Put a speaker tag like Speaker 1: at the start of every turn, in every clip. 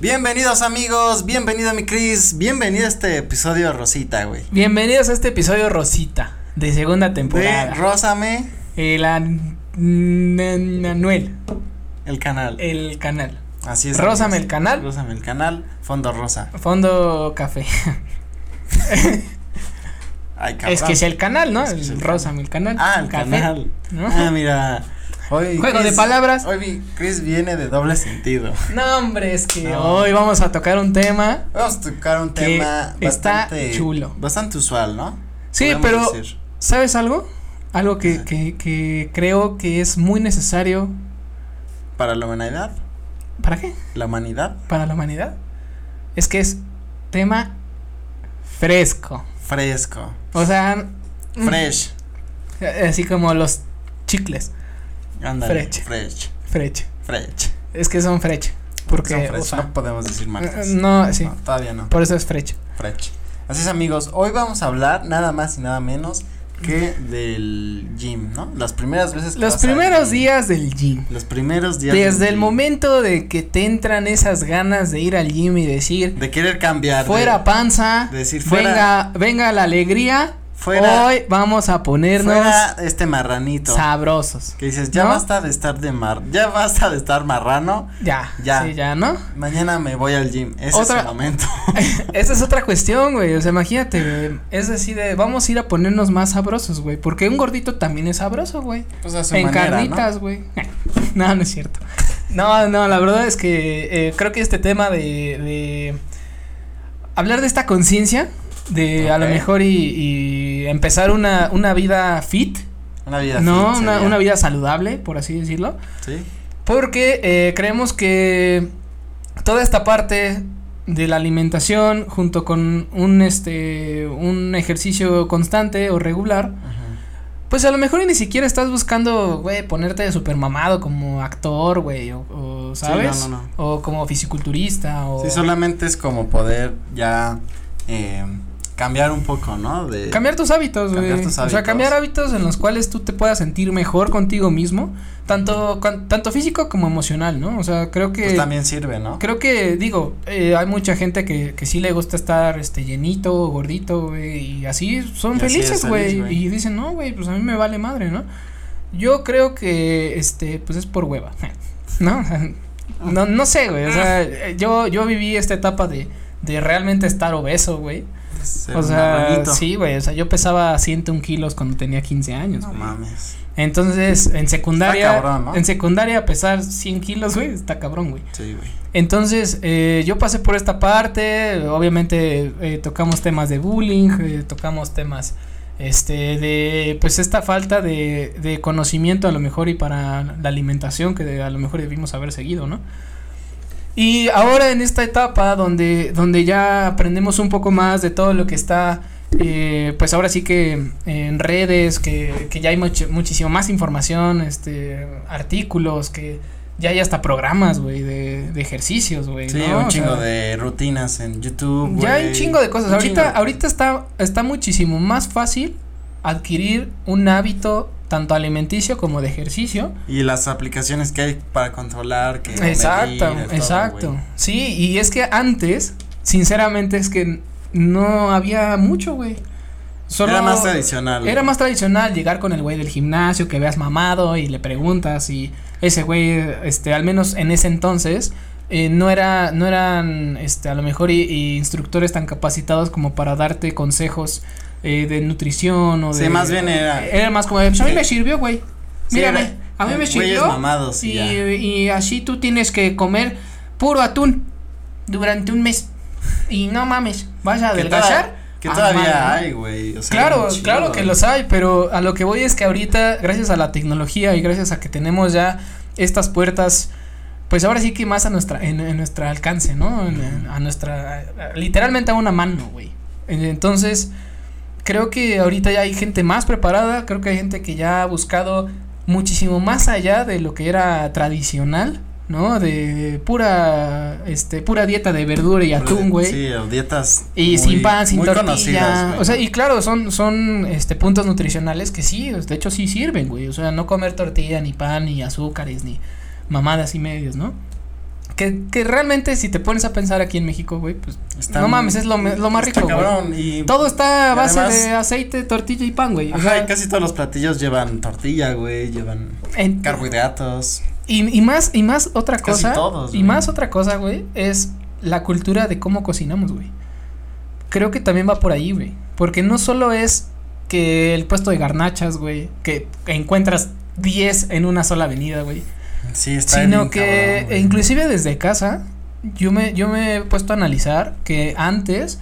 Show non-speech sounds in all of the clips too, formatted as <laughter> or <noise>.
Speaker 1: Bienvenidos amigos, bienvenido mi Chris, bienvenido a este episodio Rosita, güey.
Speaker 2: Bienvenidos a este episodio Rosita de segunda temporada.
Speaker 1: De Rósame.
Speaker 2: El Anuel.
Speaker 1: El canal.
Speaker 2: El canal.
Speaker 1: Así es.
Speaker 2: Rósame el canal.
Speaker 1: Rósame el canal, fondo rosa.
Speaker 2: Fondo café. <laughs>
Speaker 1: Ay,
Speaker 2: es que es el canal, ¿no?
Speaker 1: Es que es el
Speaker 2: Rósame el canal.
Speaker 1: Ah, el canal.
Speaker 2: ¿no?
Speaker 1: Ah, mira. Hoy
Speaker 2: Juego de
Speaker 1: Chris-
Speaker 2: palabras.
Speaker 1: Hoy vi- Chris viene de doble sentido.
Speaker 2: No, hombre, es que
Speaker 1: No.
Speaker 2: hoy vamos a tocar un tema.
Speaker 1: Vamos a tocar un tema
Speaker 2: está
Speaker 1: bastante
Speaker 2: chulo.
Speaker 1: Bastante usual, ¿no?
Speaker 2: Sí,
Speaker 1: Podemos
Speaker 2: pero
Speaker 1: decir.
Speaker 2: ¿sabes algo? Algo que, que, que creo que es muy necesario.
Speaker 1: Para la humanidad,
Speaker 2: ¿Para qué?
Speaker 1: la humanidad,
Speaker 2: Para la humanidad. Es que es tema fresco.
Speaker 1: fresco,
Speaker 2: O sea, mm,
Speaker 1: fresh.
Speaker 2: así como los chicles.
Speaker 1: Ándale,
Speaker 2: Fresh.
Speaker 1: fresh,
Speaker 2: Freche.
Speaker 1: fresh.
Speaker 2: Es que son freche. Porque,
Speaker 1: Son no podemos decir marcas.
Speaker 2: No, sí.
Speaker 1: No, todavía no.
Speaker 2: Por eso es freche.
Speaker 1: Fresh. Así es, amigos. Hoy vamos a hablar nada más y nada menos que del gym, ¿no? Las primeras veces que
Speaker 2: Los
Speaker 1: vas
Speaker 2: primeros días del gym.
Speaker 1: Los primeros días. del
Speaker 2: Desde el
Speaker 1: gym.
Speaker 2: momento de que te entran esas ganas de ir al gym y decir,
Speaker 1: De querer cambiar. de-
Speaker 2: fuera panza,
Speaker 1: de decir, fuera-
Speaker 2: venga, venga la alegría,
Speaker 1: Fuera-
Speaker 2: hoy vamos a ponernos
Speaker 1: Fuera este marranito.
Speaker 2: sabrosos.
Speaker 1: Que dices, ya
Speaker 2: ¿No?
Speaker 1: basta de estar de mar, ya basta de estar marrano,
Speaker 2: Ya,
Speaker 1: Ya.
Speaker 2: sí, ya, ¿no?
Speaker 1: mañana me voy al gym, ese
Speaker 2: Otra-
Speaker 1: es el momento. <laughs>
Speaker 2: Esa es otra cuestión, güey. O sea, imagínate, güey. Es decir, de, vamos a ir a ponernos más sabrosos, güey. Porque un gordito también es sabroso, güey.
Speaker 1: Pues a su
Speaker 2: En
Speaker 1: manera, ¿no?
Speaker 2: carnitas, güey. <laughs> No, no es cierto. No, no, la verdad es que eh, creo que este tema de, de hablar de esta conciencia, de a lo mejor y, y empezar una, una vida fit,
Speaker 1: Una vida
Speaker 2: no,
Speaker 1: fit
Speaker 2: una, una vida saludable, por así decirlo.
Speaker 1: Sí.
Speaker 2: Porque eh, creemos que toda esta parte de la alimentación junto con un este un ejercicio constante o regular,
Speaker 1: Ajá.
Speaker 2: pues a lo mejor ni siquiera estás buscando, güey, ponerte super mamado como actor, güey, o, o,
Speaker 1: Sí,
Speaker 2: ¿sabes?
Speaker 1: no, no, no.
Speaker 2: O como fisiculturista o
Speaker 1: Sí, solamente es como poder ya eh, cambiar un poco, ¿no? De
Speaker 2: cambiar tus hábitos, güey.
Speaker 1: Cambiar tus
Speaker 2: O sea, cambiar hábitos en los cuales tú te puedas sentir mejor contigo mismo, tanto con- tanto físico como emocional, ¿no? O sea, creo que
Speaker 1: pues también sirve, ¿no?
Speaker 2: Creo que, digo, eh, hay mucha gente que, que sí le gusta estar, este, llenito, gordito, güey, y así son
Speaker 1: Y
Speaker 2: felices,
Speaker 1: feliz,
Speaker 2: güey, y dicen, no, güey, pues a mí me vale madre, ¿no? Yo creo que, este, pues es por hueva, <laughs> ¿no? No, no sé, güey, o sea, yo, yo viví esta etapa de, de realmente estar obeso, güey,
Speaker 1: Ser
Speaker 2: o sea, sí, güey, o sea, yo pesaba 101 kilos cuando tenía 15 años,
Speaker 1: No mames.
Speaker 2: Entonces, en secundaria,
Speaker 1: Está cabrón, ¿no?
Speaker 2: en secundaria pesar 100 kilos, güey, está cabrón, güey.
Speaker 1: Sí, güey.
Speaker 2: Entonces, eh, yo pasé por esta parte, obviamente eh, tocamos temas de bullying, eh, tocamos temas, este, de, pues esta falta de, de conocimiento a lo mejor y para la alimentación que de- a lo mejor debimos haber seguido, ¿no? Y ahora en esta etapa donde, donde ya aprendemos un poco más de todo lo que está, eh, pues ahora sí que en redes, que, que ya hay much- muchísimo más información, este, artículos, que ya hay hasta programas, güey, de, de ejercicios, güey.
Speaker 1: Sí,
Speaker 2: ¿no?
Speaker 1: un
Speaker 2: O
Speaker 1: chingo
Speaker 2: sea,
Speaker 1: de rutinas en YouTube,
Speaker 2: Ya hay un chingo de cosas.
Speaker 1: Un
Speaker 2: Ahorita,
Speaker 1: chingo
Speaker 2: ahorita está, está muchísimo más fácil adquirir un hábito tanto alimenticio como de ejercicio.
Speaker 1: Y las aplicaciones que hay para controlar, que
Speaker 2: Exacto,
Speaker 1: medir,
Speaker 2: exacto. sí, y es que antes, sinceramente, es que no había mucho, güey. Solo
Speaker 1: Era más tradicional.
Speaker 2: Era más tradicional llegar con el güey del gimnasio que veas mamado y le preguntas y ese güey, este, al menos en ese entonces, eh, no era, no eran, este, a lo mejor y, y instructores tan capacitados como para darte consejos eh, de nutrición o
Speaker 1: Sí,
Speaker 2: de.
Speaker 1: más bien era-
Speaker 2: Era más como, pues a mí
Speaker 1: Sí.
Speaker 2: me sirvió, güey.
Speaker 1: Sí,
Speaker 2: Mírame,
Speaker 1: era-
Speaker 2: a mí me sirvió.
Speaker 1: mamados y
Speaker 2: Y, así tú tienes que comer puro atún durante un mes. Y no mames, vas a adelgazar.
Speaker 1: Que
Speaker 2: Ah,
Speaker 1: todavía
Speaker 2: ¿no?
Speaker 1: hay, güey. O sea,
Speaker 2: Claro,
Speaker 1: un chingo,
Speaker 2: claro que los hay, pero a lo que voy es que ahorita, gracias a la tecnología y gracias a que tenemos ya estas puertas, pues ahora sí que más a nuestra, en, en nuestra alcance, ¿no? En- a nuestra, literalmente a una mano, güey. Entonces, creo que ahorita ya hay gente más preparada, creo que hay gente que ya ha buscado muchísimo más allá de lo que era tradicional, ¿no? De pura, este, pura dieta de verdura y atún, güey.
Speaker 1: Sí, dietas.
Speaker 2: Y
Speaker 1: muy-
Speaker 2: sin pan, sin tortilla. o sea, y claro, son, son este puntos nutricionales que sí, de hecho sí sirven, güey. O sea, no comer tortilla, ni pan, ni azúcares, ni mamadas y medios, ¿no? Que, que realmente si te pones a pensar aquí en México, güey, pues
Speaker 1: Está-
Speaker 2: no mames, es lo, más rico,
Speaker 1: cabrón, y
Speaker 2: Todo está a base
Speaker 1: además-
Speaker 2: de aceite, tortilla y pan, güey.
Speaker 1: Ajá, y casi todos los platillos llevan tortilla, güey, llevan
Speaker 2: en-
Speaker 1: carbohidratos.
Speaker 2: y, y más, y más otra
Speaker 1: Casi
Speaker 2: cosa.
Speaker 1: todos,
Speaker 2: y
Speaker 1: güey.
Speaker 2: más otra cosa, güey, es la cultura de cómo cocinamos, güey. Creo que también va por ahí, güey. Porque no solo es que el puesto de garnachas, güey, que encuentras 10 en una sola avenida, güey.
Speaker 1: Sí, está
Speaker 2: Sino que
Speaker 1: cabrón,
Speaker 2: inclusive desde casa yo me yo me he puesto a analizar que antes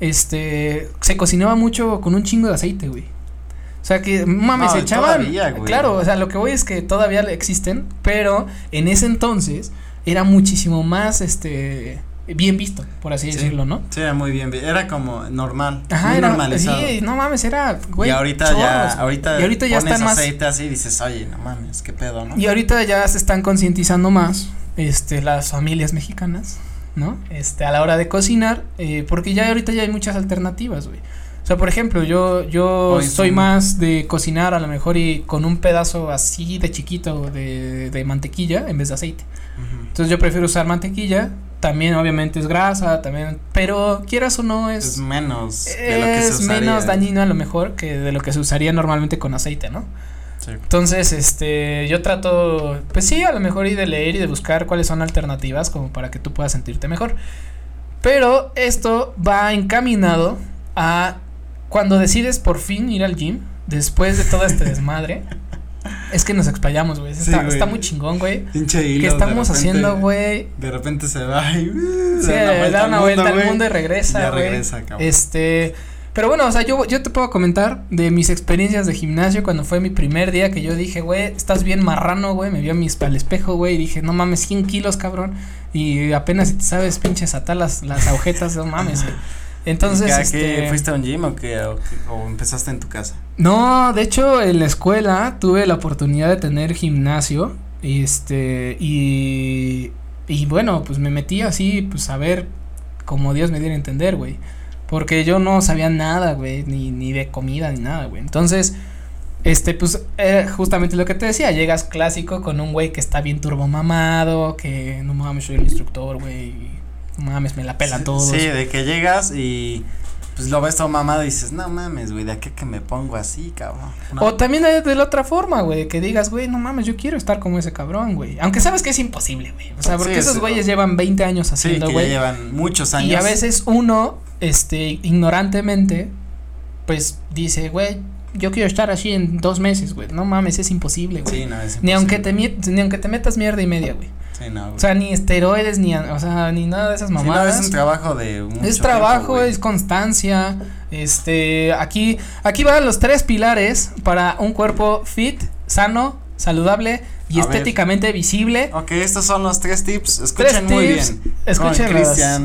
Speaker 2: este se cocinaba mucho con un chingo de aceite, güey. O sea que mames,
Speaker 1: No,
Speaker 2: se echaban
Speaker 1: todavía.
Speaker 2: Claro, o sea, lo que voy es que todavía existen, pero en ese entonces era muchísimo más este bien visto, por así
Speaker 1: Sí.
Speaker 2: decirlo, ¿no?
Speaker 1: Sí, era muy bien, era como normal,
Speaker 2: Ajá,
Speaker 1: muy
Speaker 2: era
Speaker 1: normalizado.
Speaker 2: sí, no mames, era güey.
Speaker 1: y ahorita
Speaker 2: chorros.
Speaker 1: ya, ahorita,
Speaker 2: Y ahorita ya
Speaker 1: pones
Speaker 2: están más
Speaker 1: aceite así y dices, oye, no mames, qué pedo, ¿no?
Speaker 2: Y ahorita ya se están concientizando más, este, las familias mexicanas, ¿no? Este, a la hora de cocinar, eh, porque ya ahorita ya hay muchas alternativas, güey. O sea, por ejemplo, yo, yo soy
Speaker 1: sí.
Speaker 2: más de cocinar a lo mejor y con un pedazo así de chiquito de, de mantequilla en vez de aceite. Entonces yo prefiero usar mantequilla, también obviamente es grasa, también, pero quieras o no
Speaker 1: Es
Speaker 2: es,
Speaker 1: menos de lo que se
Speaker 2: es
Speaker 1: usaría.
Speaker 2: menos dañino a lo mejor que de lo que se usaría normalmente con aceite, ¿no?
Speaker 1: Sí.
Speaker 2: Entonces, este, yo trato, pues sí, a lo mejor y de leer y de buscar cuáles son alternativas como para que tú puedas sentirte mejor. Pero esto va encaminado a cuando decides por fin ir al gym, después de todo este <laughs> desmadre, es que nos explayamos, güey.
Speaker 1: Sí,
Speaker 2: Está, muy chingón, güey.
Speaker 1: Pinche hilo,
Speaker 2: ¿Qué estamos
Speaker 1: repente-
Speaker 2: haciendo, güey?
Speaker 1: De repente se va y uh,
Speaker 2: Sí,
Speaker 1: da
Speaker 2: da una vuelta al mundo y regresa,
Speaker 1: ya
Speaker 2: güey.
Speaker 1: regresa, cabrón.
Speaker 2: Este, pero bueno, o sea, yo, yo te puedo comentar de mis experiencias de gimnasio cuando fue mi primer día que yo dije, güey, estás bien marrano, güey, me vi a mis, al espejo, güey, y dije, no mames, 100 kilos, cabrón, y apenas si te sabes pinches atar las, las agujetas, no mames, güey. Entonces,
Speaker 1: ¿Y qué-
Speaker 2: este,
Speaker 1: qué, fuiste a un gym o qué, o, empezaste en tu casa?
Speaker 2: no, de hecho, en la escuela tuve la oportunidad de tener gimnasio, este, y, y bueno, pues me metí así, pues a ver como Dios me diera a entender, güey. Porque yo no sabía nada, güey, ni, ni de comida ni nada, güey. Entonces, este, pues, era justamente lo que te decía, llegas clásico con un güey que está bien turbomamado, que no mames, soy el instructor, güey, y mames, me la pelan
Speaker 1: sí,
Speaker 2: todos.
Speaker 1: Sí, de que llegas y pues lo ves todo mamado y dices, no mames, güey, de aquí que me pongo así, cabrón. No.
Speaker 2: O también hay de la otra forma, güey, que digas, güey, no mames, yo quiero estar como ese cabrón, güey. Aunque sabes que es imposible, güey. O sea, porque
Speaker 1: Sí,
Speaker 2: esos
Speaker 1: sí,
Speaker 2: güeyes llevan 20 años
Speaker 1: sí,
Speaker 2: haciendo, güey.
Speaker 1: llevan muchos años.
Speaker 2: y a veces uno, este, ignorantemente, pues dice, güey, yo quiero estar así en dos meses, güey. No mames, es imposible, güey.
Speaker 1: Sí, no, es
Speaker 2: ni aunque te
Speaker 1: imposible.
Speaker 2: ni aunque te metas mierda y media, güey.
Speaker 1: Sí, no, güey.
Speaker 2: O sea, ni esteroides, ni, o sea, ni nada de esas
Speaker 1: Sí, no,
Speaker 2: mamadas.
Speaker 1: es un trabajo de mucho
Speaker 2: Es trabajo,
Speaker 1: tiempo, güey.
Speaker 2: es constancia. Este, aquí, aquí van los tres pilares para un cuerpo fit, sano, saludable y
Speaker 1: A ver.
Speaker 2: estéticamente visible.
Speaker 1: Ok, estos son los tres tips. Escuchen
Speaker 2: Tres
Speaker 1: muy
Speaker 2: tips,
Speaker 1: bien.
Speaker 2: escuchen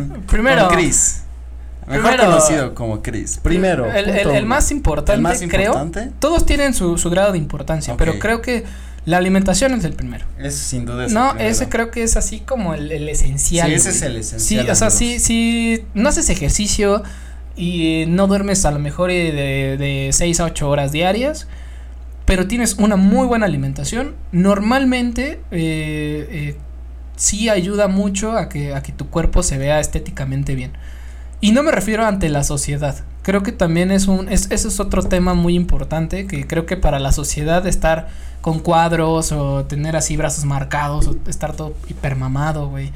Speaker 1: Con
Speaker 2: primero-
Speaker 1: Con Chris. Mejor
Speaker 2: primero-
Speaker 1: conocido como Chris. Primero.
Speaker 2: el, el- más importante,
Speaker 1: El más
Speaker 2: creo.
Speaker 1: importante.
Speaker 2: Todos tienen su, su grado de importancia, pero creo que la alimentación es el primero.
Speaker 1: Ese sin duda es
Speaker 2: no, ese creo que es así como el, el esencial.
Speaker 1: Sí, ese
Speaker 2: güey.
Speaker 1: es el
Speaker 2: Sí,
Speaker 1: esencial.
Speaker 2: o sea, sí, sí, no haces ejercicio y no duermes a lo mejor eh, de, de 6 a 8 horas diarias, pero tienes una muy buena alimentación, normalmente eh, eh, sí ayuda mucho a que, a que tu cuerpo se vea estéticamente bien. Y no me refiero ante la sociedad. Creo que también es un, es, ese es otro tema muy importante, que creo que para la sociedad estar con cuadros o tener así brazos marcados o estar todo hipermamado, güey.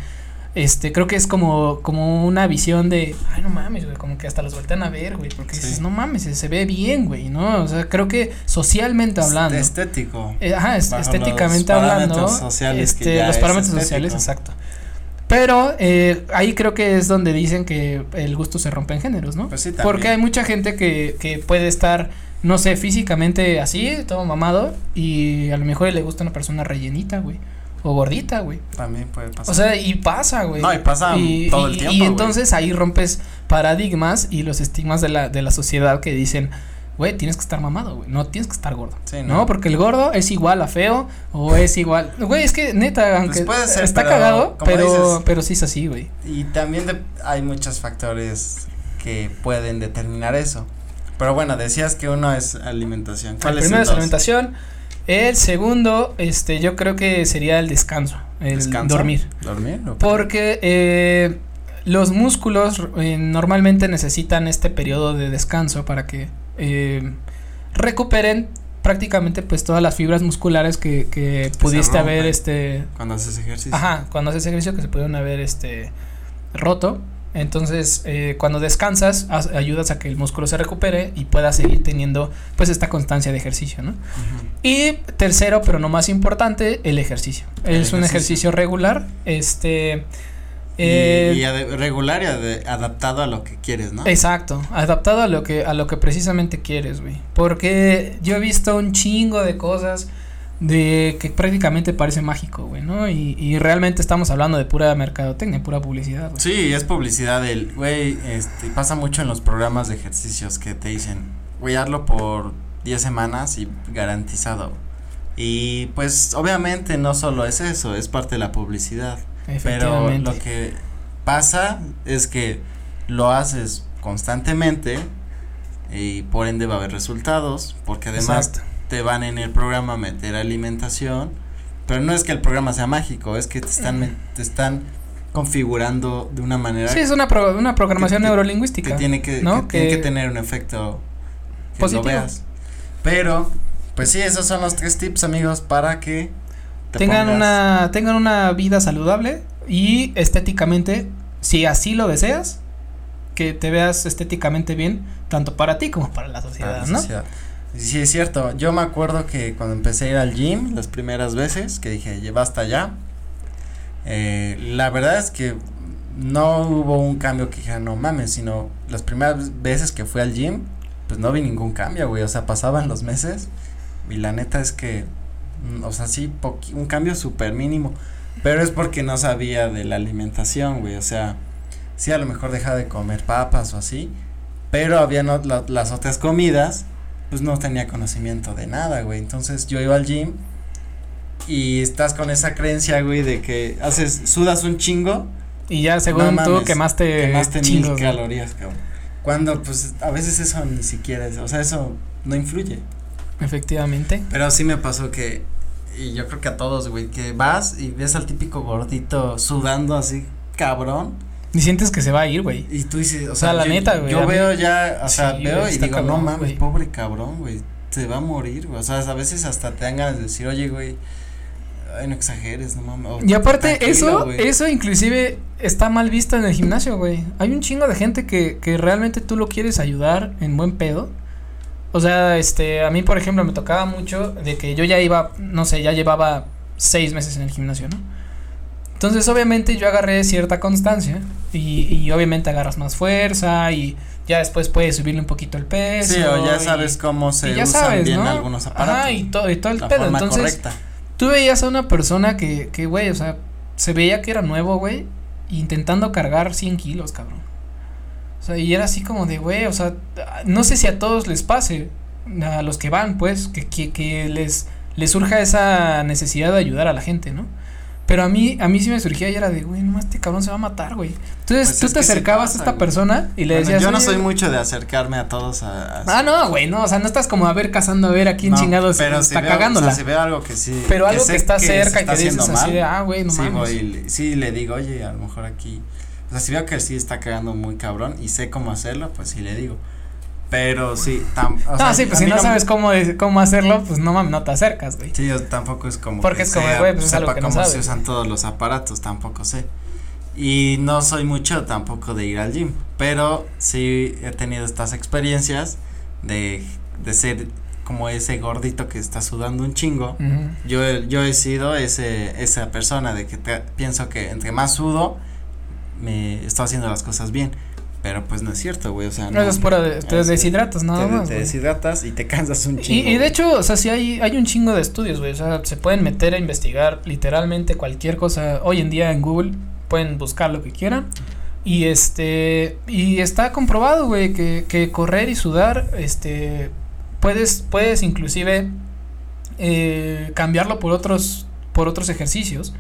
Speaker 2: Este, creo que es como, como una visión de, ay, no mames, güey, como que hasta los voltean a ver, güey, porque
Speaker 1: Sí.
Speaker 2: dices, no mames, se, se ve bien, güey, ¿no? O sea, creo que socialmente hablando.
Speaker 1: Es Estético.
Speaker 2: Eh, ajá, estéticamente
Speaker 1: los
Speaker 2: hablando.
Speaker 1: sociales que
Speaker 2: este,
Speaker 1: ya
Speaker 2: los parámetros sociales, exacto. Pero eh, ahí creo que es donde dicen que el gusto se rompe en géneros, ¿no?
Speaker 1: Pues sí, también.
Speaker 2: Porque hay mucha gente que, que puede estar, no sé, físicamente así, todo mamado, y a lo mejor le gusta una persona rellenita, güey. O gordita, güey.
Speaker 1: También puede pasar.
Speaker 2: O sea, y pasa, güey.
Speaker 1: No, y pasa todo el
Speaker 2: y-
Speaker 1: tiempo,
Speaker 2: Y
Speaker 1: güey.
Speaker 2: entonces ahí rompes paradigmas y los estigmas de la, de la sociedad que dicen, güey, tienes que estar mamado, güey. No tienes que estar gordo.
Speaker 1: Sí,
Speaker 2: ¿no? Porque el gordo es igual a feo o es igual. Güey, es que neta, aunque
Speaker 1: puede ser,
Speaker 2: está
Speaker 1: pero,
Speaker 2: cagado, pero,
Speaker 1: dices-
Speaker 2: pero sí es así, güey.
Speaker 1: Y también de- hay muchos factores que pueden determinar eso. Pero bueno, decías que uno es alimentación.
Speaker 2: El
Speaker 1: ¿Cuál es
Speaker 2: primero
Speaker 1: el
Speaker 2: es alimentación. El segundo, este, yo creo que sería el descanso. el
Speaker 1: ¿Descanso?
Speaker 2: dormir.
Speaker 1: ¿Dormir?
Speaker 2: Porque eh, los músculos eh, normalmente necesitan este periodo de descanso para que eh, recuperen prácticamente pues todas las fibras musculares que, que pudiste haber este
Speaker 1: Cuando haces ejercicio.
Speaker 2: ajá cuando haces ejercicio que se pudieron haber este roto entonces eh, cuando descansas ayudas a que el músculo se recupere y pueda seguir teniendo pues esta constancia de ejercicio no y tercero, pero no más importante, el ejercicio.
Speaker 1: El
Speaker 2: es un
Speaker 1: ejercicio.
Speaker 2: regular, este eh,
Speaker 1: y, ade- regular y adaptado a lo que quieres, ¿no?
Speaker 2: exacto, adaptado a lo que a lo que precisamente quieres, güey. Porque yo he visto un chingo de cosas de que prácticamente parece mágico, güey, ¿no? Y, y realmente estamos hablando de pura mercadotecnia, pura publicidad, güey.
Speaker 1: Sí, es publicidad del, güey, este, pasa mucho en los programas de ejercicios que te dicen, güey, hazlo por 10 semanas y garantizado. Y pues obviamente no solo es eso, es parte de la publicidad. Pero lo que pasa es que lo haces constantemente y por ende va a haber resultados, porque además
Speaker 2: Exacto.
Speaker 1: te van en el programa a meter alimentación, pero no es que el programa sea mágico, es que te están te están configurando de una manera
Speaker 2: Sí, es una, pro- una programación
Speaker 1: que-
Speaker 2: neurolingüística.
Speaker 1: que tiene que,
Speaker 2: ¿no?
Speaker 1: que tiene
Speaker 2: Que-
Speaker 1: que tener un efecto que
Speaker 2: Positivo.
Speaker 1: lo veas. Pero pues sí, esos son los tres tips, amigos, para que te
Speaker 2: tengan
Speaker 1: pongas-
Speaker 2: una tengan una vida saludable y estéticamente si así lo deseas que te veas estéticamente bien tanto para ti como para la
Speaker 1: para
Speaker 2: sociedad
Speaker 1: la
Speaker 2: no
Speaker 1: sociedad. Sí, es cierto. Yo me acuerdo que cuando empecé a ir al gym las primeras veces, que dije, basta ya. Eh, la verdad es que no hubo un cambio que dijera, no mames, sino las primeras veces que fui al gym, pues no vi ningún cambio, güey. O sea, pasaban los meses y la neta es que, o sea, sí, un cambio súper mínimo. Pero es porque no sabía de la alimentación, güey. O sea, sí, a lo mejor dejaba de comer papas o así. Pero había no, la- las otras comidas, pues no tenía conocimiento de nada, güey. Entonces yo iba al gym y estás con esa creencia, güey, de que haces, sudas un chingo,
Speaker 2: y ya según
Speaker 1: No
Speaker 2: tú
Speaker 1: mames,
Speaker 2: quemaste,
Speaker 1: quemaste
Speaker 2: chingos,
Speaker 1: calorías, cabrón. Cuando, pues, a veces eso ni siquiera es, o sea, eso no influye.
Speaker 2: Efectivamente
Speaker 1: Pero sí me pasó que, y yo creo que a todos, güey, que vas y ves al típico gordito sudando así, cabrón.
Speaker 2: y sientes que se va a ir güey
Speaker 1: Y tú dices, o
Speaker 2: O sea,
Speaker 1: sea,
Speaker 2: la
Speaker 1: yo,
Speaker 2: neta, güey,
Speaker 1: Yo veo ya, o sea, veo y digo,
Speaker 2: cabrón,
Speaker 1: no mames, pobre cabrón, güey, se va a morir, güey. O sea, a veces hasta te dan ganas de decir, oye, güey, ay, no exageres, no mames.
Speaker 2: y aparte eso eso inclusive está mal visto en el gimnasio güey hay un chingo de gente que que realmente tú lo quieres ayudar en buen pedo o sea este a mí por ejemplo me tocaba mucho de que yo ya iba no sé ya llevaba seis meses en el gimnasio no entonces obviamente yo agarré cierta constancia y, y obviamente agarras más fuerza y ya después puedes subirle un poquito el peso
Speaker 1: Sí, o ya
Speaker 2: y-
Speaker 1: sabes cómo se
Speaker 2: ya
Speaker 1: usan
Speaker 2: sabes,
Speaker 1: bien
Speaker 2: ¿no?
Speaker 1: algunos aparatos.
Speaker 2: Ajá, y todo, y todo el
Speaker 1: la
Speaker 2: pedo.
Speaker 1: forma
Speaker 2: Entonces,
Speaker 1: correcta.
Speaker 2: tú veías a una persona que, que, güey, o sea, se veía que era nuevo, güey, intentando cargar 100 kilos, cabrón. O sea, y era así como de, güey, o sea, no sé si a todos les pase, a los que van, pues, que, que, que les, les surja esa necesidad de ayudar a la gente, ¿no? Pero a mí, a mí sí me surgía y era de, güey, no, este cabrón se va a matar, güey. Entonces
Speaker 1: Pues
Speaker 2: tú te acercabas
Speaker 1: pasa,
Speaker 2: a esta
Speaker 1: güey.
Speaker 2: persona y le
Speaker 1: Bueno,
Speaker 2: decías,
Speaker 1: yo no
Speaker 2: "Oye,
Speaker 1: soy mucho de acercarme a todos a. a-
Speaker 2: Ah, no, güey, no, o sea, no estás como a ver cazando a ver a quién
Speaker 1: No,
Speaker 2: chingados
Speaker 1: pero si
Speaker 2: está
Speaker 1: veo-
Speaker 2: cagándola.
Speaker 1: O sea, si veo algo que sí.
Speaker 2: pero algo que está cerca y que dices así de, ah, güey, no
Speaker 1: sí,
Speaker 2: mames.
Speaker 1: voy sí le digo, oye, a lo mejor aquí. O sea, si veo que sí está cagando muy cabrón y sé cómo hacerlo, pues sí le digo. Pero sí, tam, o
Speaker 2: no,
Speaker 1: sea,
Speaker 2: sí, pues si no sabes cómo, cómo hacerlo, pues no mames, no te acercas, güey.
Speaker 1: Sí, yo tampoco es como.
Speaker 2: Porque
Speaker 1: que
Speaker 2: es como,
Speaker 1: sea-
Speaker 2: güey, pues es algo que no
Speaker 1: cómo se
Speaker 2: sabes.
Speaker 1: usan todos los aparatos, tampoco sé. Y no soy mucho tampoco de ir al gym, pero sí he tenido estas experiencias de, de ser como ese gordito que está sudando un chingo. Yo, he- yo he sido ese, esa persona de que te- pienso que entre más sudo, me estoy haciendo las cosas bien. Pero pues no es cierto, güey, o sea,
Speaker 2: No, eso es pura de, te
Speaker 1: es-
Speaker 2: deshidratas nada
Speaker 1: te,
Speaker 2: más.
Speaker 1: te deshidratas y te cansas un chingo.
Speaker 2: y de hecho, o sea, sí hay, hay un chingo de estudios, güey. O sea, se pueden meter a investigar literalmente cualquier cosa. Hoy en día en Google pueden buscar lo que quieran. Y este, y está comprobado, güey, que, que correr y sudar, este, puedes, puedes inclusive eh, cambiarlo por otros, por otros ejercicios.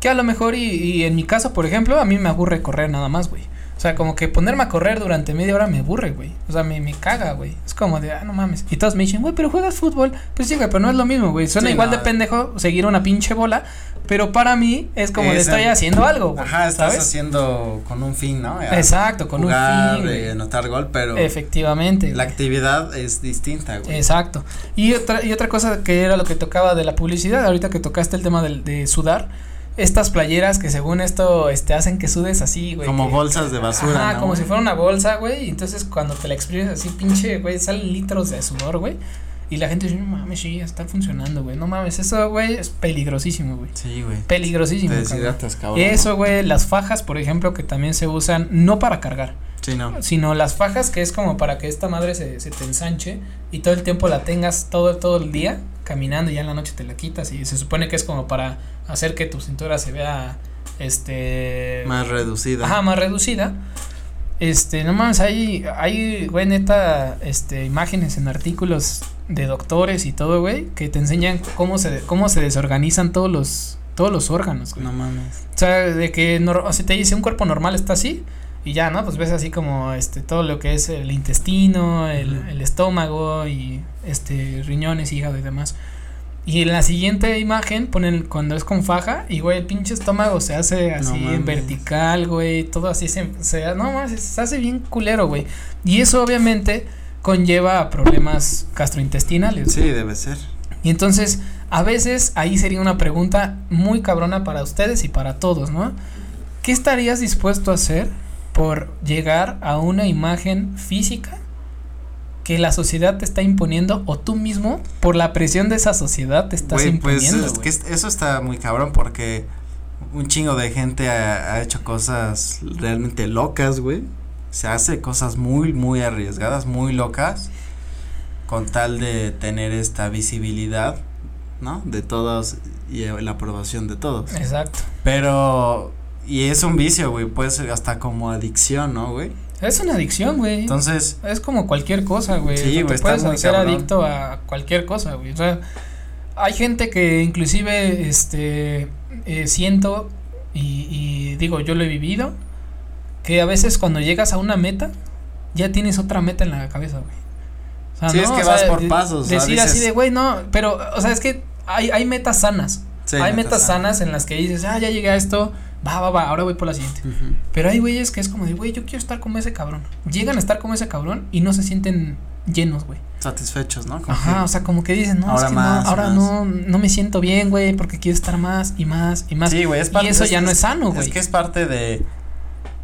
Speaker 2: Que a lo mejor, y, y en mi caso, por ejemplo, a mí me aburre correr nada más, güey. O sea, como que ponerme a correr durante media hora me aburre, güey. O sea, me, me caga, güey. Es como de, ah, no mames. Y todos me dicen, güey, pero juegas fútbol. Pues sí, güey, pero no es lo mismo, güey. Suena
Speaker 1: Sí,
Speaker 2: igual
Speaker 1: no.
Speaker 2: de pendejo seguir una pinche bola. Pero para mí es como de estoy haciendo algo, güey.
Speaker 1: Ajá, estás
Speaker 2: ¿sabes?
Speaker 1: haciendo con un fin, ¿no?
Speaker 2: Exacto, con
Speaker 1: Jugar,
Speaker 2: un fin.
Speaker 1: eh, anotar gol, pero
Speaker 2: Efectivamente.
Speaker 1: la
Speaker 2: güey.
Speaker 1: actividad es distinta, güey.
Speaker 2: Exacto. Y otra, y otra cosa que era lo que tocaba de la publicidad, ahorita que tocaste el tema del- de, sudar, estas playeras que según esto este hacen que sudes así, güey.
Speaker 1: Como
Speaker 2: que-
Speaker 1: bolsas de basura, ¿no,
Speaker 2: como si fuera una bolsa, güey, entonces cuando te la exprimes así, pinche, güey, salen litros de sudor, güey. Y la gente dice, no mames, sí, está funcionando, güey. No mames, eso, güey, es peligrosísimo, güey.
Speaker 1: Sí, güey.
Speaker 2: Peligrosísimo.
Speaker 1: Te
Speaker 2: cabrón.
Speaker 1: deshidratas, cabrón.
Speaker 2: Eso, güey, las fajas, por ejemplo, que también se usan no para cargar,
Speaker 1: Sí, no.
Speaker 2: sino las fajas que es como para que esta madre se, se te ensanche y todo el tiempo la tengas todo, todo el día caminando y ya en la noche te la quitas y se supone que es como para hacer que tu cintura se vea, este...
Speaker 1: Más reducida.
Speaker 2: Ajá, más reducida. Este, no mames, hay, hay, güey, neta, este, imágenes en artículos de doctores y todo, güey, que te enseñan cómo se, cómo se desorganizan todos los, todos los órganos, güey.
Speaker 1: No mames.
Speaker 2: O sea, de que, nor- o sea, te dice un cuerpo normal está así, y ya, ¿no? Pues ves así como, este, todo lo que es el intestino, el, el estómago y, este, riñones, hígado y demás. Y en la siguiente imagen ponen cuando es con faja y güey el pinche estómago se hace
Speaker 1: No
Speaker 2: así en
Speaker 1: mames.
Speaker 2: vertical, güey, todo así se, se no más se hace bien culero, güey. Y eso obviamente conlleva a problemas gastrointestinales.
Speaker 1: Sí, debe ser.
Speaker 2: Y entonces, a veces ahí sería una pregunta muy cabrona para ustedes y para todos, ¿no? ¿Qué estarías dispuesto a hacer por llegar a una imagen física que la sociedad te está imponiendo o tú mismo por la presión de esa sociedad te estás
Speaker 1: pues
Speaker 2: imponiendo?
Speaker 1: es que eso está muy cabrón porque un chingo de gente ha, ha hecho cosas realmente locas, güey. Se hace cosas muy, muy arriesgadas, muy locas, con tal de tener esta visibilidad, ¿no? De todos y la aprobación de todos.
Speaker 2: Exacto.
Speaker 1: Pero, y es un vicio, güey, puede ser hasta como adicción, ¿no, güey?
Speaker 2: Es una adicción, güey.
Speaker 1: Entonces,
Speaker 2: Es como cualquier cosa, güey.
Speaker 1: Sí,
Speaker 2: O sea,
Speaker 1: güey,
Speaker 2: te puedes hacer
Speaker 1: cabrón.
Speaker 2: adicto a cualquier cosa, güey. O sea, hay gente que inclusive, este, eh, siento y, y digo, yo lo he vivido, que a veces cuando llegas a una meta, ya tienes otra meta en la cabeza, güey. O sea,
Speaker 1: Sí, es que vas
Speaker 2: sea,
Speaker 1: por pasos,
Speaker 2: Decir así de, güey, no, pero, o sea, es que hay, hay metas sanas.
Speaker 1: sí,
Speaker 2: hay metas sanas en las que dices, ah, ya llegué a esto, va, va, va, ahora voy por la siguiente. Pero hay güeyes que es como de, güey, yo quiero estar como ese cabrón. Llegan a estar como ese cabrón y no se sienten llenos, güey.
Speaker 1: Satisfechos, ¿no? Como
Speaker 2: Ajá,
Speaker 1: que-
Speaker 2: o sea, como que dicen, no,
Speaker 1: Ahora
Speaker 2: es que
Speaker 1: más,
Speaker 2: no, ahora
Speaker 1: más.
Speaker 2: no, no me siento bien, güey, porque quiero estar más y más y más.
Speaker 1: Sí, güey, es
Speaker 2: y
Speaker 1: parte-
Speaker 2: eso ya no es sano, güey.
Speaker 1: Es que es parte de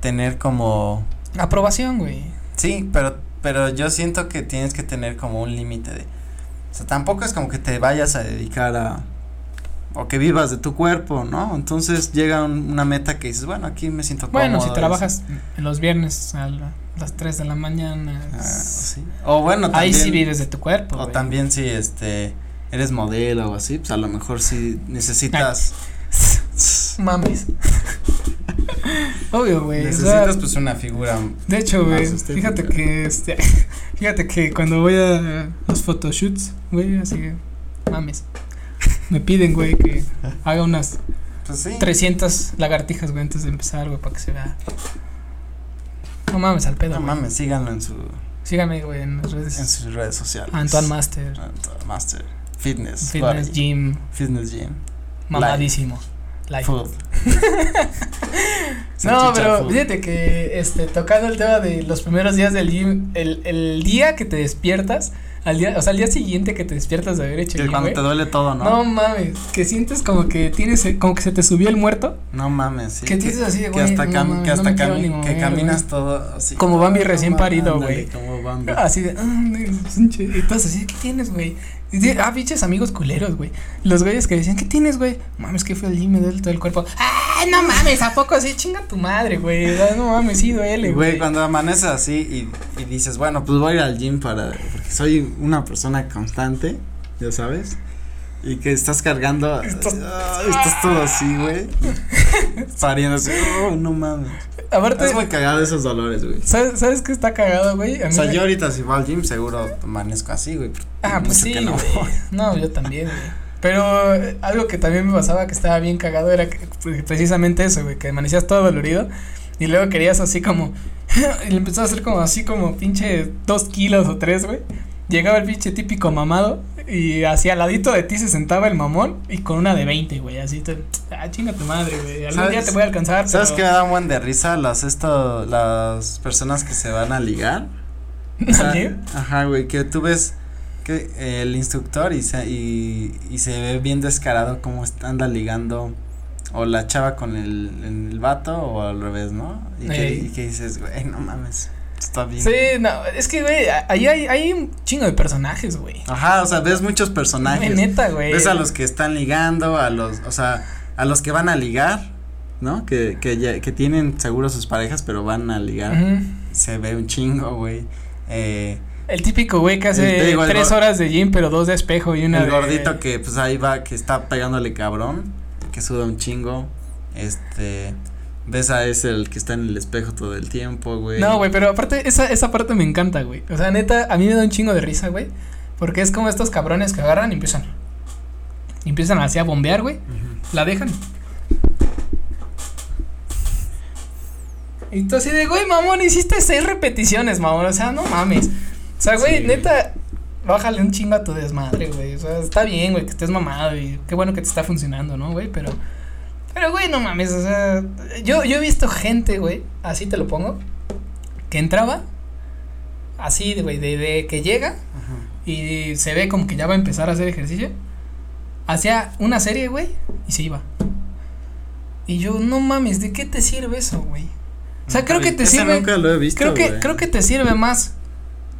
Speaker 1: tener como
Speaker 2: Aprobación, güey.
Speaker 1: sí, pero pero yo siento que tienes que tener como un límite de o sea, tampoco es como que te vayas a dedicar a o que vivas de tu cuerpo, ¿no? Entonces llega un- una meta que dices, bueno, aquí me siento
Speaker 2: Bueno,
Speaker 1: cómodo,
Speaker 2: si trabajas en los viernes a la- las 3 de la mañana,
Speaker 1: ah, sí. O bueno,
Speaker 2: ahí
Speaker 1: también
Speaker 2: sí vives de tu cuerpo.
Speaker 1: o también si este eres modelo o así, pues a lo mejor sí necesitas <laughs>
Speaker 2: Mames. Obvio, güey. o sea,
Speaker 1: necesitas pues una figura
Speaker 2: De hecho, güey, fíjate que este <laughs> fíjate que cuando voy a los photoshoots, güey, así que, mames. Me piden, güey, que <laughs> haga unas
Speaker 1: pues sí.
Speaker 2: 300 lagartijas, güey, antes de empezar, güey, para que se vea. No mames, al pedo.
Speaker 1: No
Speaker 2: güey.
Speaker 1: mames, síganlo en su
Speaker 2: Síganme, güey, en las redes.
Speaker 1: en sus redes sociales.
Speaker 2: Antoine Master,
Speaker 1: Antoine Master. Fitness.
Speaker 2: Fitness
Speaker 1: body,
Speaker 2: Gym,
Speaker 1: Fitness gym.
Speaker 2: mamadísimo. Life.
Speaker 1: Food. <laughs>
Speaker 2: No, pero fíjate que este tocando el tema de los primeros días del gym, el, el día que te despiertas, al día, o sea, al día siguiente que te despiertas de haber hecho
Speaker 1: Que cuando te duele todo, ¿no?
Speaker 2: No mames, que sientes como que tienes, como que se te subió el muerto,
Speaker 1: No mames, sí.
Speaker 2: Que te dices así de,
Speaker 1: que hasta,
Speaker 2: no
Speaker 1: cam-
Speaker 2: mames,
Speaker 1: que
Speaker 2: no
Speaker 1: hasta cami-
Speaker 2: ni
Speaker 1: que caminas todo así.
Speaker 2: Como Bambi
Speaker 1: no
Speaker 2: recién parido, güey.
Speaker 1: Como Bambi.
Speaker 2: así de, ah, no, y todos así, ¿qué tienes, güey? Ah, pinches amigos culeros, güey. Los güeyes que decían, ¿qué tienes, güey? Mames, que fue gym, me duele todo el cuerpo. Ah, no mames, ¿a poco así? Chinga tu madre, güey. No mames, sí duele,
Speaker 1: Güey,
Speaker 2: güey.
Speaker 1: cuando amaneces así y, y dices, bueno, pues voy a ir al gym para. Porque soy una persona constante, ya sabes. Y que estás cargando. <laughs>
Speaker 2: Estás-
Speaker 1: estás todo así, güey. <laughs> Pariendo así. Oh, no mames.
Speaker 2: Aparte,
Speaker 1: Es muy cagado esos dolores, güey.
Speaker 2: ¿sabes, ¿sabes qué está cagado, güey? A
Speaker 1: O sea,
Speaker 2: me-
Speaker 1: yo ahorita si voy al gym seguro amanezco así, güey.
Speaker 2: Ah, pues sí,
Speaker 1: no.
Speaker 2: No, yo también, güey. Pero eh, algo que también me pasaba que estaba bien cagado era que, precisamente eso, güey, que amanecías todo dolorido Y luego querías así como. <laughs> y le empezó a hacer como así como pinche dos kilos o tres, güey. Llegaba el pinche típico mamado y hacia al ladito de ti se sentaba el mamón y con una de 20, güey, así te, ah, chinga tu madre, güey, algún día te voy a alcanzar.
Speaker 1: ¿Sabes pero... qué me da un buen de risa? Las, esto, las personas que se van a ligar. <laughs> O sea, ajá, güey, que tú ves que el instructor y se, y, y se ve bien descarado cómo anda ligando o la chava con el, el vato o al revés, ¿no? Y, que, y que dices, güey, no mames. Está bien.
Speaker 2: Sí, no, es que, güey, ahí hay, hay un chingo de personajes, güey.
Speaker 1: Ajá, o sea, ves muchos personajes.
Speaker 2: Güey, neta, güey.
Speaker 1: Ves a los que están ligando, a los, o sea, a los que van a ligar, ¿no? Que, que, ya, que tienen seguro sus parejas, pero van a ligar. Uh -huh. Se ve un chingo, güey. Eh.
Speaker 2: El típico güey que hace digo, tres horas de gym, pero dos de espejo y una
Speaker 1: el
Speaker 2: de.
Speaker 1: gordito que, pues ahí va, que está pegándole cabrón, que suda un chingo. Este ves a ese el que está en el espejo todo el tiempo, güey.
Speaker 2: No, güey, pero aparte esa esa parte me encanta, güey. O sea, neta, a mí me da un chingo de risa, güey, porque es como estos cabrones que agarran y empiezan y empiezan así a bombear, güey. Uh -huh. La dejan. Y tú así de, güey, mamón, hiciste seis repeticiones, mamón. O sea, no mames. O sea, güey, sí, neta, bájale un chingo a tu desmadre, güey. O sea, está bien, güey, que estés mamado y qué bueno que te está funcionando, ¿no, güey? Pero pero, güey, no mames, o sea, yo, yo he visto gente, güey, así te lo pongo, que entraba, así, güey, de, de que llega Ajá. y se ve como que ya va a empezar a hacer ejercicio, hacía una serie, güey, y se iba. Y yo, no mames, ¿de qué te sirve eso, güey? O sea, creo que te sirve.
Speaker 1: Nunca lo he visto,
Speaker 2: creo que, creo que te sirve más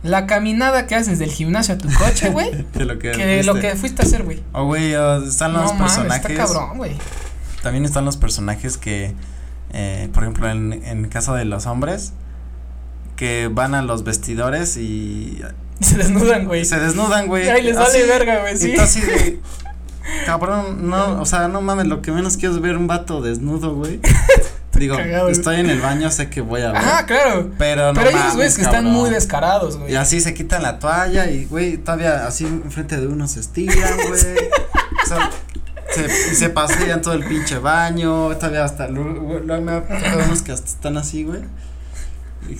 Speaker 2: la caminada que haces del gimnasio a tu coche, güey, <laughs>
Speaker 1: que, lo que,
Speaker 2: que lo que fuiste a hacer, güey.
Speaker 1: Oh, güey, oh, están los
Speaker 2: no,
Speaker 1: personajes.
Speaker 2: Mames, está cabrón, güey
Speaker 1: también están los personajes que, eh, por ejemplo, en, en caso de los hombres, que van a los vestidores y... <laughs>
Speaker 2: Se desnudan, güey.
Speaker 1: Se desnudan, güey.
Speaker 2: Ay, les vale verga, güey, sí.
Speaker 1: Entonces, de, <laughs> cabrón, no, o sea, no mames, lo que menos quiero es ver un vato desnudo, güey. <laughs> Digo, Cagado, estoy en el baño, sé que voy a ver.
Speaker 2: Ah, claro.
Speaker 1: Pero no
Speaker 2: Pero hay unos güeyes que están muy descarados, güey.
Speaker 1: Y así se quitan la toalla y, güey, todavía así enfrente de uno se estiran, güey. o sea, se, se pasean todo el pinche baño, todavía hasta, luego me ha unos que hasta están así, güey.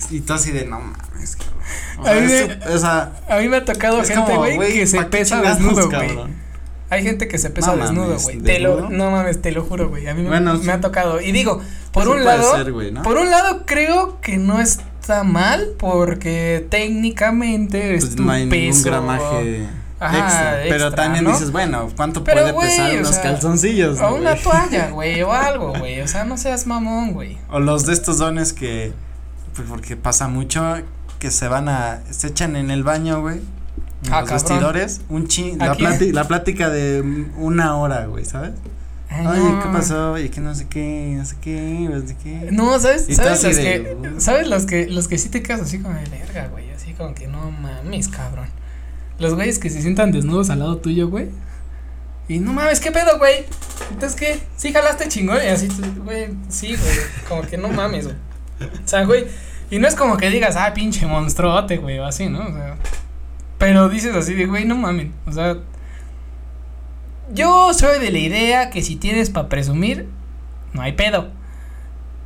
Speaker 1: Y, todo así de, no mames, cabrón. O sea,
Speaker 2: a, mí me,
Speaker 1: es, o sea,
Speaker 2: a mí me ha tocado gente, güey, que se pesa desnudo, güey. Hay gente que se pesa no desnudo, güey. Te lo, no mames, te lo juro, güey. A mí bueno, me, me, ha tocado. Y digo, por un lado,
Speaker 1: ser, wey, ¿no?
Speaker 2: por un lado creo que no está mal porque técnicamente
Speaker 1: pues
Speaker 2: es tu
Speaker 1: no hay
Speaker 2: peso.
Speaker 1: gramaje
Speaker 2: Ajá,
Speaker 1: extra,
Speaker 2: extra,
Speaker 1: pero también
Speaker 2: ¿no?
Speaker 1: dices, bueno, ¿cuánto
Speaker 2: pero,
Speaker 1: puede pesar unos
Speaker 2: sea,
Speaker 1: calzoncillos?
Speaker 2: O una toalla, <laughs> güey, o algo, güey, o sea, no seas mamón, güey.
Speaker 1: O los de estos dones que, pues porque pasa mucho, que se van a, se echan en el baño, güey. En
Speaker 2: ah,
Speaker 1: los
Speaker 2: cabrón.
Speaker 1: vestidores, un la, plática de una hora, güey, ¿sabes?
Speaker 2: Ay,
Speaker 1: Oye,
Speaker 2: no.
Speaker 1: ¿qué pasó? Y que no sé qué, no sé qué, no sé qué.
Speaker 2: No, ¿sabes?
Speaker 1: Y
Speaker 2: ¿Sabes los que,
Speaker 1: de,
Speaker 2: ¿sabes los que, los que sí te quedas así como de verga, güey, así como que no mames, cabrón. Los güeyes que se sientan desnudos al lado tuyo, güey. Y no mames, ¿qué pedo, güey? Entonces, ¿qué? ¿Sí jalaste chingón? Y así, güey, sí, güey, como que no mames, güey. O sea, güey, y no es como que digas, ah, pinche monstruote, güey, o así, ¿no? O sea, pero dices así de, güey, no mames, o sea, yo soy de la idea que si tienes para presumir, no hay pedo.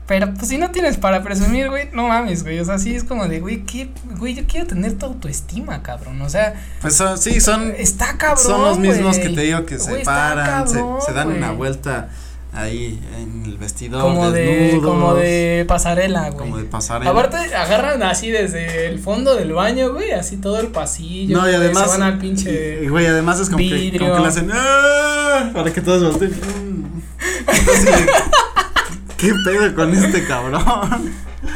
Speaker 2: Pero pues si no tienes para presumir, güey, no mames, güey. O sea, sí es como de, güey, ¿qué? Güey, yo quiero tener tu autoestima, cabrón. O sea.
Speaker 1: Pues son, sí, son.
Speaker 2: Está cabrón.
Speaker 1: Son los mismos
Speaker 2: güey.
Speaker 1: que te digo que se
Speaker 2: Güey,
Speaker 1: paran,
Speaker 2: cabrón,
Speaker 1: se, se, dan
Speaker 2: güey.
Speaker 1: una vuelta ahí en el vestidor.
Speaker 2: Como de,
Speaker 1: desnudos,
Speaker 2: como de pasarela, güey.
Speaker 1: Como de pasarela.
Speaker 2: Aparte, agarran así desde el fondo del baño, güey, así todo el pasillo.
Speaker 1: No, y además.
Speaker 2: Se van al pinche.
Speaker 1: Y, güey, además es como que, como que le hacen. ¡Ah! Para que todos volteen. <laughs> Entonces, <laughs> ¿Qué pedo con este cabrón?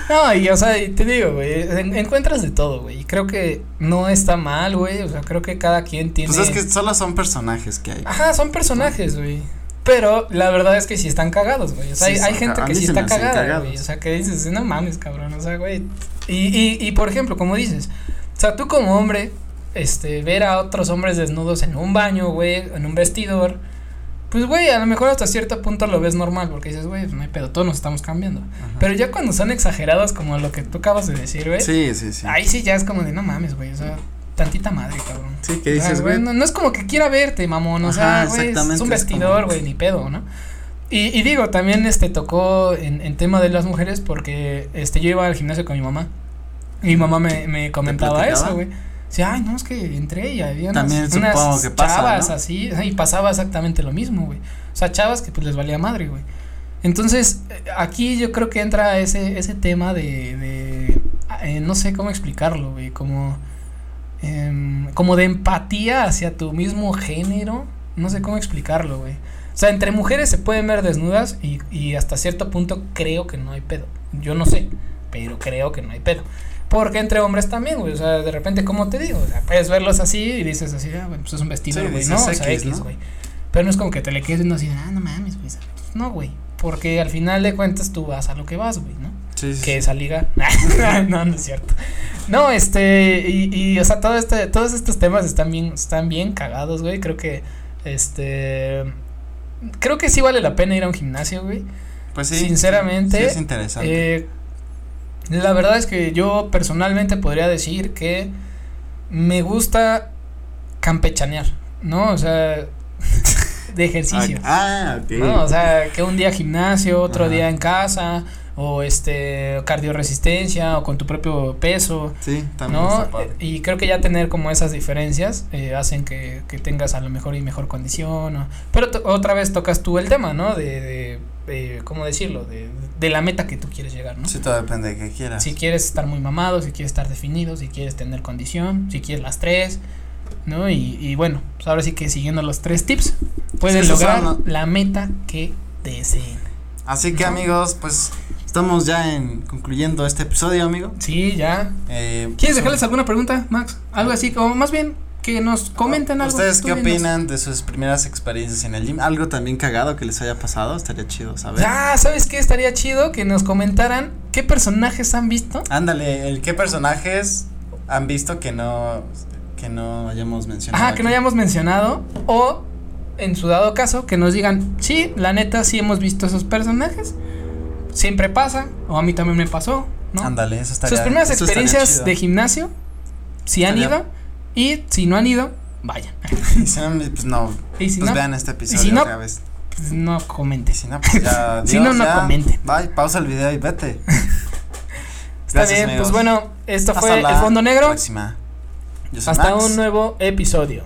Speaker 2: No, y o sea, te digo, güey, en- encuentras de todo, güey. Y creo que no está mal, güey. O sea, creo que cada quien tiene.
Speaker 1: Pues es que solo son personajes que hay.
Speaker 2: Ajá, son personajes, güey. Pero la verdad es que sí están cagados, güey. O sea,
Speaker 1: Sí,
Speaker 2: hay, gente que sí está cagada, güey. O sea, que dices, no mames, cabrón. O sea, güey. Y, y, y por ejemplo, como dices, o sea, tú como hombre, este, ver a otros hombres desnudos en un baño, güey, en un vestidor, pues, güey, a lo mejor hasta cierto punto lo ves normal, porque dices, güey, no hay pedo, todos nos estamos cambiando.
Speaker 1: Ajá.
Speaker 2: Pero ya cuando son exagerados, como lo que tú acabas de decir, güey,
Speaker 1: Sí, sí, sí.
Speaker 2: ahí sí ya es como de, no mames, güey, o sea, tantita madre, cabrón.
Speaker 1: Sí, que dices, güey.
Speaker 2: no, no es como que quiera verte, mamón, o
Speaker 1: Ajá,
Speaker 2: sea, güey, es un
Speaker 1: es
Speaker 2: vestidor, güey, ni pedo, ¿no? Y, y digo, también este tocó en, en tema de las mujeres porque este yo iba al gimnasio con mi mamá. Y mi mamá me, me comentaba eso, güey. Decía, ay, no, es que entré y había unas,
Speaker 1: También
Speaker 2: unas
Speaker 1: supongo que pasa,
Speaker 2: chavas
Speaker 1: ¿no?
Speaker 2: así, y pasaba exactamente lo mismo, güey. O sea, chavas que pues les valía madre, güey. Entonces, aquí yo creo que entra ese, ese tema de, de eh, no sé cómo explicarlo, güey, como, em, como de empatía hacia tu mismo género, no sé cómo explicarlo, güey. O sea, entre mujeres se pueden ver desnudas y, y hasta cierto punto creo que no hay pedo. Yo no sé, pero creo que no hay pedo. Porque entre hombres también, güey. O sea, de repente, como te digo, o sea, puedes verlos así y dices así, ah, bueno, pues es un vestido,
Speaker 1: Sí,
Speaker 2: güey,
Speaker 1: dices
Speaker 2: ¿no? O sea,
Speaker 1: X,
Speaker 2: X,
Speaker 1: ¿no?
Speaker 2: güey. Pero no es como que te le quedes viendo así, ah, no mames, güey. No, güey. Porque al final de cuentas tú vas a lo que vas, güey, ¿no?
Speaker 1: Sí, sí,
Speaker 2: Que
Speaker 1: sí.
Speaker 2: esa liga. <laughs> no, no es cierto. No, este, y, y, o sea, todo este, todos estos temas están bien, están bien cagados, güey. Creo que, este, creo que sí vale la pena ir a un gimnasio, güey.
Speaker 1: Pues sí.
Speaker 2: sinceramente,
Speaker 1: Sí, es interesante.
Speaker 2: Eh, la verdad es que yo personalmente podría decir que me gusta campechanear, ¿no? O sea, <laughs> de ejercicio.
Speaker 1: Ah, ok.
Speaker 2: ¿no? O sea, que un día gimnasio, otro
Speaker 1: Ajá.
Speaker 2: día en casa, o este, cardioresistencia, o con tu propio peso,
Speaker 1: sí, también
Speaker 2: ¿no? Y creo que ya tener como esas diferencias eh, hacen que, que tengas a lo mejor y mejor condición. o- pero otra vez tocas tú el tema, ¿no? De, de, de, ¿cómo decirlo? De, de la meta que tú quieres llegar, ¿no?
Speaker 1: Sí, todo depende de qué quieras.
Speaker 2: Si quieres estar muy mamado, si quieres estar definido, si quieres tener condición, si quieres las tres, ¿no? Y, y bueno, pues ahora sí que siguiendo los tres tips, pueden
Speaker 1: esos
Speaker 2: lograr
Speaker 1: son,
Speaker 2: la meta que deseen.
Speaker 1: Así que
Speaker 2: ¿No?
Speaker 1: amigos, pues estamos ya en concluyendo este episodio, amigo.
Speaker 2: Sí, ya.
Speaker 1: Eh,
Speaker 2: ¿Quieres
Speaker 1: pues,
Speaker 2: dejarles alguna pregunta, Max? Algo así, como más bien que nos comenten algo.
Speaker 1: ¿Ustedes qué opinan de sus primeras experiencias en el gym? Algo también cagado que les haya pasado, estaría chido saber.
Speaker 2: Ah, ¿sabes qué? Estaría chido que nos comentaran qué personajes han visto.
Speaker 1: Ándale, el qué personajes han visto que no que no hayamos mencionado.
Speaker 2: Ajá, que no hayamos mencionado. O, en su dado caso, que nos digan, sí, la neta, sí hemos visto esos personajes. Siempre pasa, o a mí también me pasó, ¿no?
Speaker 1: Ándale, eso estaría
Speaker 2: Sus primeras experiencias de gimnasio, si han ido, y si no han ido, vayan. <laughs>
Speaker 1: Y si no, pues no,
Speaker 2: Y si
Speaker 1: pues
Speaker 2: no,
Speaker 1: vean este episodio
Speaker 2: si no,
Speaker 1: otra vez.
Speaker 2: pues no
Speaker 1: Y
Speaker 2: comentes.
Speaker 1: si no, pues ya <laughs>
Speaker 2: Si
Speaker 1: adiós,
Speaker 2: no, no
Speaker 1: ya.
Speaker 2: comenten.
Speaker 1: Bye, pausa el video y vete. <laughs>
Speaker 2: Está
Speaker 1: Gracias,
Speaker 2: bien,
Speaker 1: amigos.
Speaker 2: pues bueno, esto
Speaker 1: Hasta
Speaker 2: fue El Fondo Negro.
Speaker 1: próxima.
Speaker 2: Hasta
Speaker 1: Max.
Speaker 2: un nuevo episodio.